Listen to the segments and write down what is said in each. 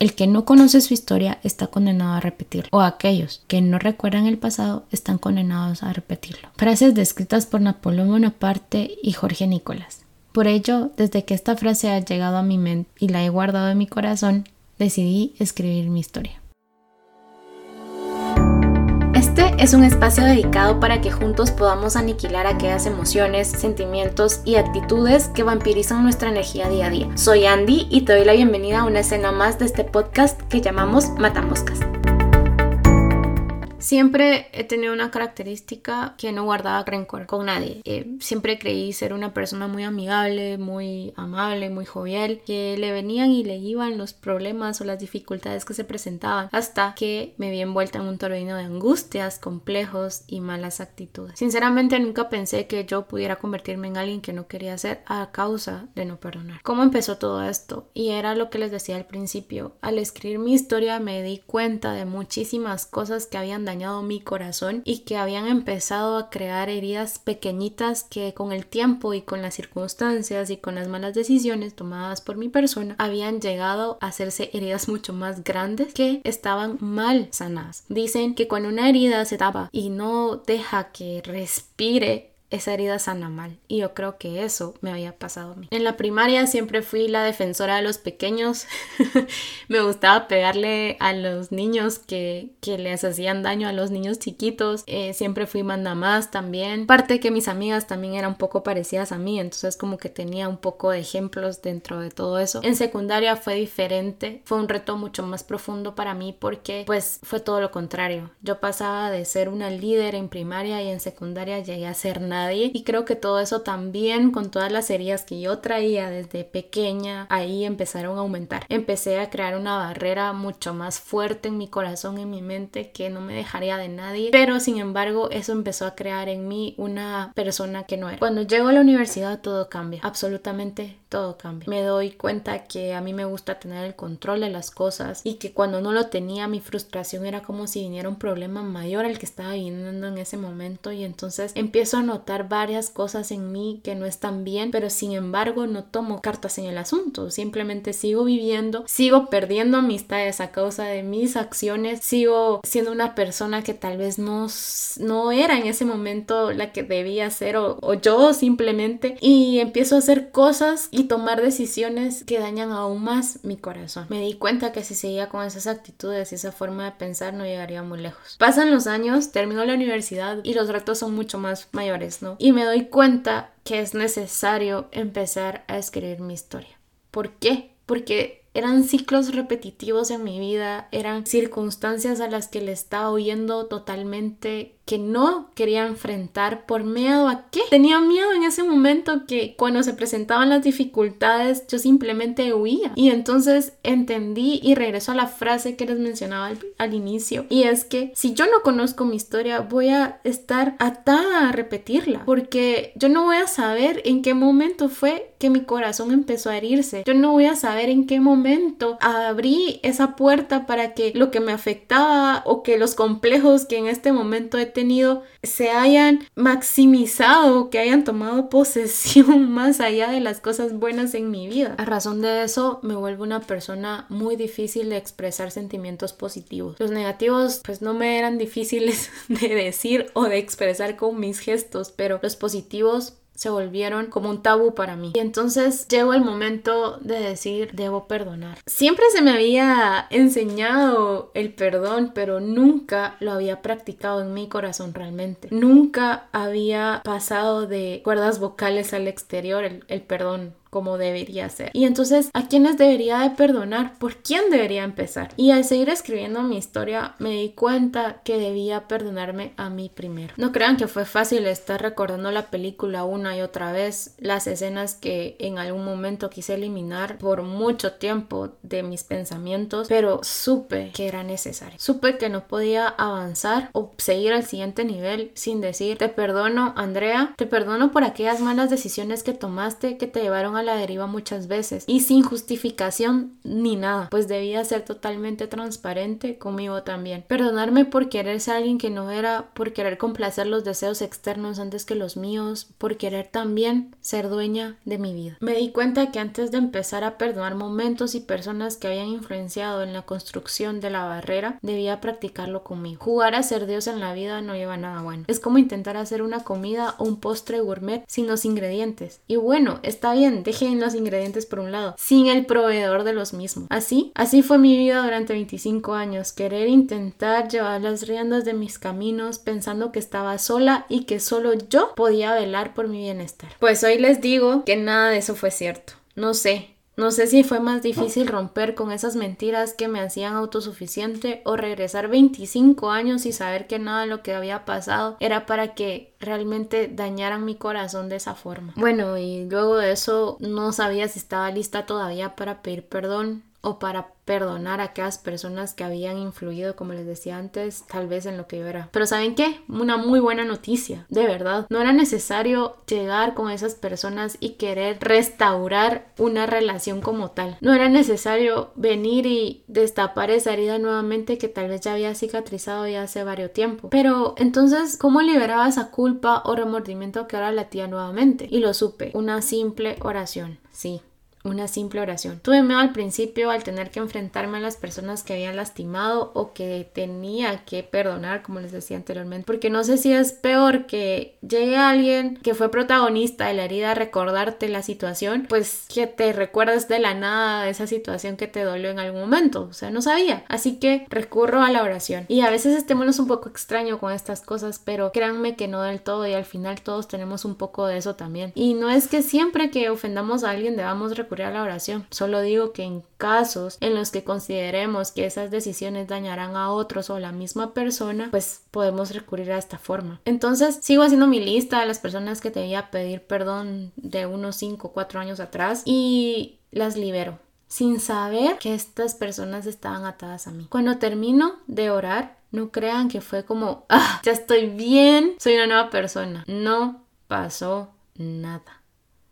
El que no conoce su historia está condenado a repetirlo, o aquellos que no recuerdan el pasado están condenados a repetirlo. Frases descritas por Napoleón Bonaparte y Jorge Nicolás. Por ello, desde que esta frase ha llegado a mi mente y la he guardado en mi corazón, decidí escribir mi historia. Este es un espacio dedicado para que juntos podamos aniquilar aquellas emociones, sentimientos y actitudes que vampirizan nuestra energía día a día. Soy Andy y te doy la bienvenida a una escena más de este podcast que llamamos Matamoscas. Siempre he tenido una característica que no guardaba rencor con nadie. Eh, siempre creí ser una persona muy amigable, muy amable, muy jovial, que le venían y le iban los problemas o las dificultades que se presentaban hasta que me vi envuelta en un torbellino de angustias, complejos y malas actitudes. Sinceramente nunca pensé que yo pudiera convertirme en alguien que no quería ser a causa de no perdonar. ¿Cómo empezó todo esto? Y era lo que les decía al principio. Al escribir mi historia me di cuenta de muchísimas cosas que habían dañado mi corazón y que habían empezado a crear heridas pequeñitas que con el tiempo y con las circunstancias y con las malas decisiones tomadas por mi persona habían llegado a hacerse heridas mucho más grandes que estaban mal sanadas. Dicen que cuando una herida se tapa y no deja que respire esa herida sana mal. Y yo creo que eso me había pasado a mí. En la primaria siempre fui la defensora de los pequeños. me gustaba pegarle a los niños que, que les hacían daño a los niños chiquitos. Eh, siempre fui manda más también. Parte que mis amigas también eran un poco parecidas a mí, entonces como que tenía un poco de ejemplos dentro de todo eso. En secundaria fue diferente, fue un reto mucho más profundo para mí porque pues fue todo lo contrario. Yo pasaba de ser una líder en primaria y en secundaria llegué a ser nada y creo que todo eso también con todas las heridas que yo traía desde pequeña ahí empezaron a aumentar. Empecé a crear una barrera mucho más fuerte en mi corazón, en mi mente que no me dejaría de nadie, pero sin embargo eso empezó a crear en mí una persona que no era. Cuando llego a la universidad todo cambia, absolutamente todo cambia. Me doy cuenta que a mí me gusta tener el control de las cosas y que cuando no lo tenía mi frustración era como si viniera un problema mayor al que estaba viviendo en ese momento y entonces empiezo a notar varias cosas en mí que no están bien, pero sin embargo no tomo cartas en el asunto, simplemente sigo viviendo, sigo perdiendo amistades a causa de mis acciones, sigo siendo una persona que tal vez no, no era en ese momento la que debía ser o, o yo simplemente y empiezo a hacer cosas y tomar decisiones que dañan aún más mi corazón. Me di cuenta que si seguía con esas actitudes y esa forma de pensar no llegaría muy lejos. Pasan los años, termino la universidad y los retos son mucho más mayores, Y me doy cuenta que es necesario empezar a escribir mi historia. ¿Por qué? Porque eran ciclos repetitivos en mi vida, eran circunstancias a las que le estaba huyendo totalmente que no quería enfrentar por miedo a qué. Tenía miedo en ese momento que cuando se presentaban las dificultades yo simplemente huía. Y entonces entendí y regreso a la frase que les mencionaba al, inicio. Y es que si yo no conozco mi historia voy a estar atada a repetirla. Porque yo no voy a saber en qué momento fue que mi corazón empezó a herirse. Yo no voy a saber en qué momento abrí esa puerta para que lo que me afectaba o que los complejos que en este momento he tenido se hayan maximizado, que hayan tomado posesión más allá de las cosas buenas en mi vida. A razón de eso me vuelvo una persona muy difícil de expresar sentimientos positivos. Los negativos pues no me eran difíciles de decir o de expresar con mis gestos, pero los positivos se volvieron como un tabú para mí. Y entonces llegó el momento de decir, debo perdonar. Siempre se me había enseñado el perdón, pero nunca lo había practicado en mi corazón realmente. Nunca había pasado de cuerdas vocales al exterior el, el perdón como debería ser. Y entonces, ¿a quiénes debería de perdonar? ¿Por quién debería empezar? Y al seguir escribiendo mi historia, me di cuenta que debía perdonarme a mí primero. No crean que fue fácil estar recordando la película una y otra vez, las escenas que en algún momento quise eliminar por mucho tiempo de mis pensamientos, pero supe que era necesario. Supe que no podía avanzar o seguir al siguiente nivel sin decir, te perdono, Andrea, te perdono por aquellas malas decisiones que tomaste que te llevaron a la deriva muchas veces y sin justificación ni nada, pues debía ser totalmente transparente conmigo también. Perdonarme por querer ser alguien que no era, por querer complacer los deseos externos antes que los míos, por querer también ser dueña de mi vida. Me di cuenta que antes de empezar a perdonar momentos y personas que habían influenciado en la construcción de la barrera, debía practicarlo conmigo. Jugar a ser Dios en la vida no lleva nada bueno. Es como intentar hacer una comida o un postre gourmet sin los ingredientes. Y bueno, está bien, dejen los ingredientes por un lado, sin el proveedor de los mismos. Así, así fue mi vida durante 25 años, querer intentar llevar las riendas de mis caminos pensando que estaba sola y que solo yo podía velar por mi bienestar. Pues hoy les digo que nada de eso fue cierto. No sé, no sé si fue más difícil romper con esas mentiras que me hacían autosuficiente o regresar 25 años y saber que nada de lo que había pasado era para que realmente dañaran mi corazón de esa forma. Bueno, y luego de eso no sabía si estaba lista todavía para pedir perdón o para perdonar a aquellas personas que habían influido, como les decía antes, tal vez en lo que yo era. Pero ¿saben qué? Una muy buena noticia, de verdad. No era necesario llegar con esas personas y querer restaurar una relación como tal. No era necesario venir y destapar esa herida nuevamente que tal vez ya había cicatrizado ya hace varios tiempo. Pero entonces, ¿cómo liberaba esa culpa o remordimiento que ahora latía nuevamente? Y lo supe, una simple oración. Sí, una simple oración. Tuve miedo al principio al tener que enfrentarme a las personas que habían lastimado o que tenía que perdonar, como les decía anteriormente, porque no sé si es peor que llegue alguien que fue protagonista de la herida a recordarte la situación, pues que te recuerdes de la nada de esa situación que te dolió en algún momento, o sea, no sabía. Así que recurro a la oración. Y a veces estémonos un poco extraño con estas cosas, pero créanme que no del todo y al final todos tenemos un poco de eso también. Y no es que siempre que ofendamos a alguien debamos recordar a la oración. Solo digo que en casos en los que consideremos que esas decisiones dañarán a otros o a la misma persona, pues podemos recurrir a esta forma. Entonces, sigo haciendo mi lista de las personas que debía pedir perdón de unos 5 o 4 años atrás y las libero sin saber que estas personas estaban atadas a mí. Cuando termino de orar, no crean que fue como, ah, ya estoy bien, soy una nueva persona. No pasó nada.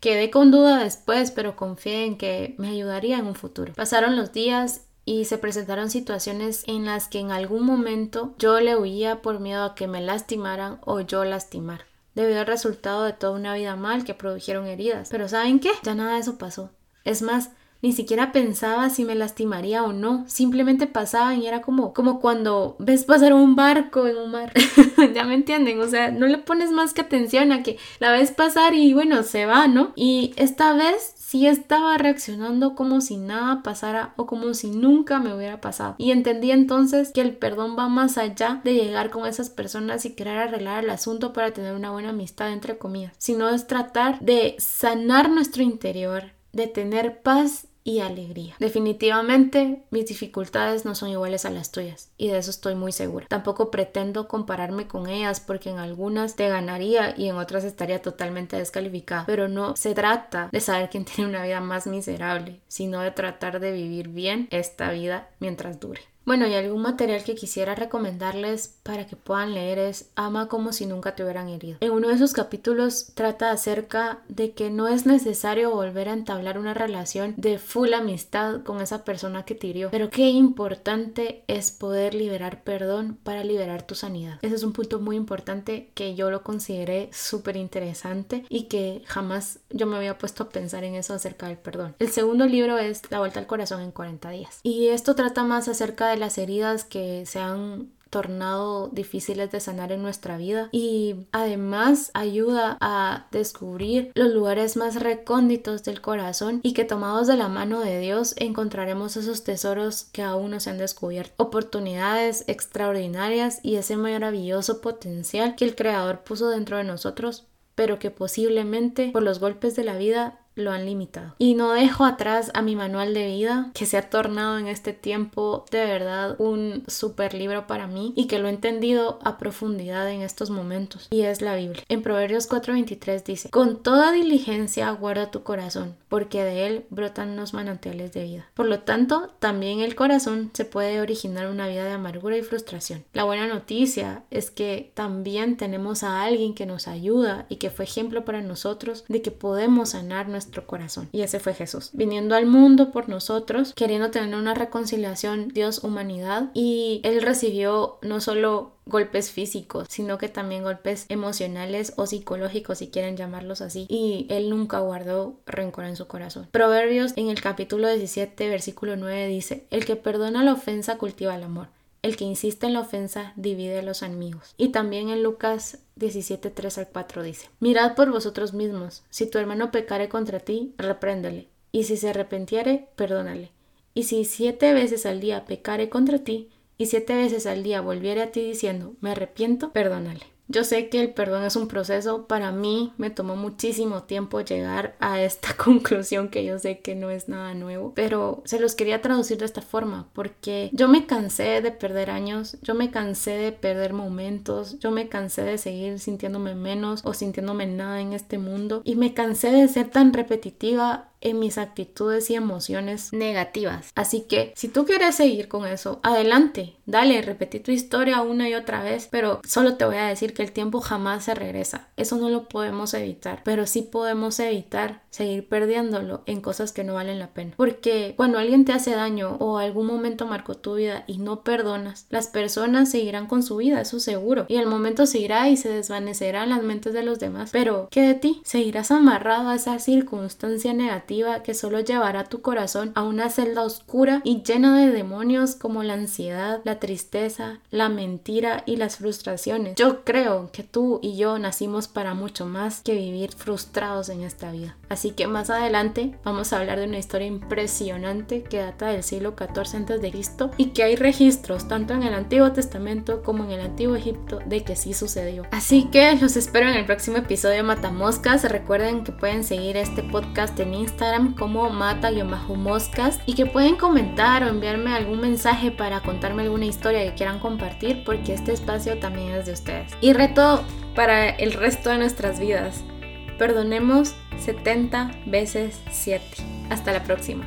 Quedé con duda después, pero confié en que me ayudaría en un futuro. Pasaron los días y se presentaron situaciones en las que en algún momento yo le huía por miedo a que me lastimaran o yo lastimar debido al resultado de toda una vida mal que produjeron heridas. Pero ¿saben qué? Ya nada de eso pasó. Es más, ni siquiera pensaba si me lastimaría o no, simplemente pasaba y era como, como cuando ves pasar un barco en un mar, ya me entienden, o sea, no le pones más que atención a que la ves pasar y bueno, se va, ¿no? Y esta vez sí estaba reaccionando como si nada pasara o como si nunca me hubiera pasado. Y entendí entonces que el perdón va más allá de llegar con esas personas y querer arreglar el asunto para tener una buena amistad entre comillas, sino es tratar de sanar nuestro interior, de tener paz y alegría. Definitivamente mis dificultades no son iguales a las tuyas y de eso estoy muy segura. Tampoco pretendo compararme con ellas porque en algunas te ganaría y en otras estaría totalmente descalificada, pero no se trata de saber quién tiene una vida más miserable, sino de tratar de vivir bien esta vida mientras dure. Bueno, y algún material que quisiera recomendarles para que puedan leer es Ama como si nunca te hubieran herido. En uno de sus capítulos trata acerca de que no es necesario volver a entablar una relación de full amistad con esa persona que te hirió, pero qué importante es poder liberar perdón para liberar tu sanidad. Ese es un punto muy importante que yo lo consideré súper interesante y que jamás yo me había puesto a pensar en eso acerca del perdón. El segundo libro es La vuelta al corazón en 40 días y esto trata más acerca de las heridas que se han tornado difíciles de sanar en nuestra vida. Y además ayuda a descubrir los lugares más recónditos del corazón y que tomados de la mano de Dios encontraremos esos tesoros que aún no se han descubierto, oportunidades extraordinarias y ese maravilloso potencial que el Creador puso dentro de nosotros pero que posiblemente por los golpes de la vida lo han limitado. Y no dejo atrás a mi manual de vida, que se ha tornado en este tiempo de verdad un super libro para mí y que lo he entendido a profundidad en estos momentos. Y es la Biblia. En Proverbios 4:23 dice, con toda diligencia guarda tu corazón, porque de él brotan los manantiales de vida. Por lo tanto, también el corazón se puede originar una vida de amargura y frustración. La buena noticia es que también tenemos a alguien que nos ayuda y que fue ejemplo para nosotros de que podemos sanar nuestra nuestro corazón. Y ese fue Jesús, viniendo al mundo por nosotros, queriendo tener una reconciliación Dios-humanidad. Y Él recibió no solo golpes físicos, sino que también golpes emocionales o psicológicos, si quieren llamarlos así. Y él nunca guardó rencor en su corazón. Proverbios en el capítulo 17, versículo 9 dice, el que perdona la ofensa cultiva el amor. El que insiste en la ofensa divide a los amigos. Y también en Lucas 17, 3 al 4 dice, Mirad por vosotros mismos, si tu hermano pecare contra ti, repréndele, y si se arrepentiere, perdónale. Y si siete veces al día pecare contra ti, y siete veces al día volviere a ti diciendo, me arrepiento, perdónale. Yo sé que el perdón es un proceso, para mí me tomó muchísimo tiempo llegar a esta conclusión que yo sé que no es nada nuevo, pero se los quería traducir de esta forma porque yo me cansé de perder años, yo me cansé de perder momentos, yo me cansé de seguir sintiéndome menos o sintiéndome nada en este mundo y me cansé de ser tan repetitiva en mis actitudes y emociones negativas. Así que si tú quieres seguir con eso, adelante, dale, repetí tu historia una y otra vez, pero solo te voy a decir que el tiempo jamás se regresa. Eso no lo podemos evitar, pero sí podemos evitar seguir perdiéndolo en cosas que no valen la pena. Porque cuando alguien te hace daño o algún momento marcó tu vida y no perdonas, las personas seguirán con su vida, eso seguro. Y el momento seguirá y se desvanecerá en las mentes de los demás. Pero, ¿qué de ti? Seguirás amarrado a esa circunstancia negativa que solo llevará tu corazón a una celda oscura y llena de demonios como la ansiedad, la tristeza, la mentira y las frustraciones. Yo creo que tú y yo nacimos para mucho más que vivir frustrados en esta vida. Así que más adelante vamos a hablar de una historia impresionante que data del siglo XIV a.C. y que hay registros tanto en el Antiguo Testamento como en el Antiguo Egipto de que sí sucedió. Así que los espero en el próximo episodio de Matamoscas. Recuerden que pueden seguir este podcast en Instagram como mata-moscas y que pueden comentar o enviarme algún mensaje para contarme alguna historia que quieran compartir porque este espacio también es de ustedes. Y reto para el resto de nuestras vidas. Perdonemos 70 veces 7. Hasta la próxima.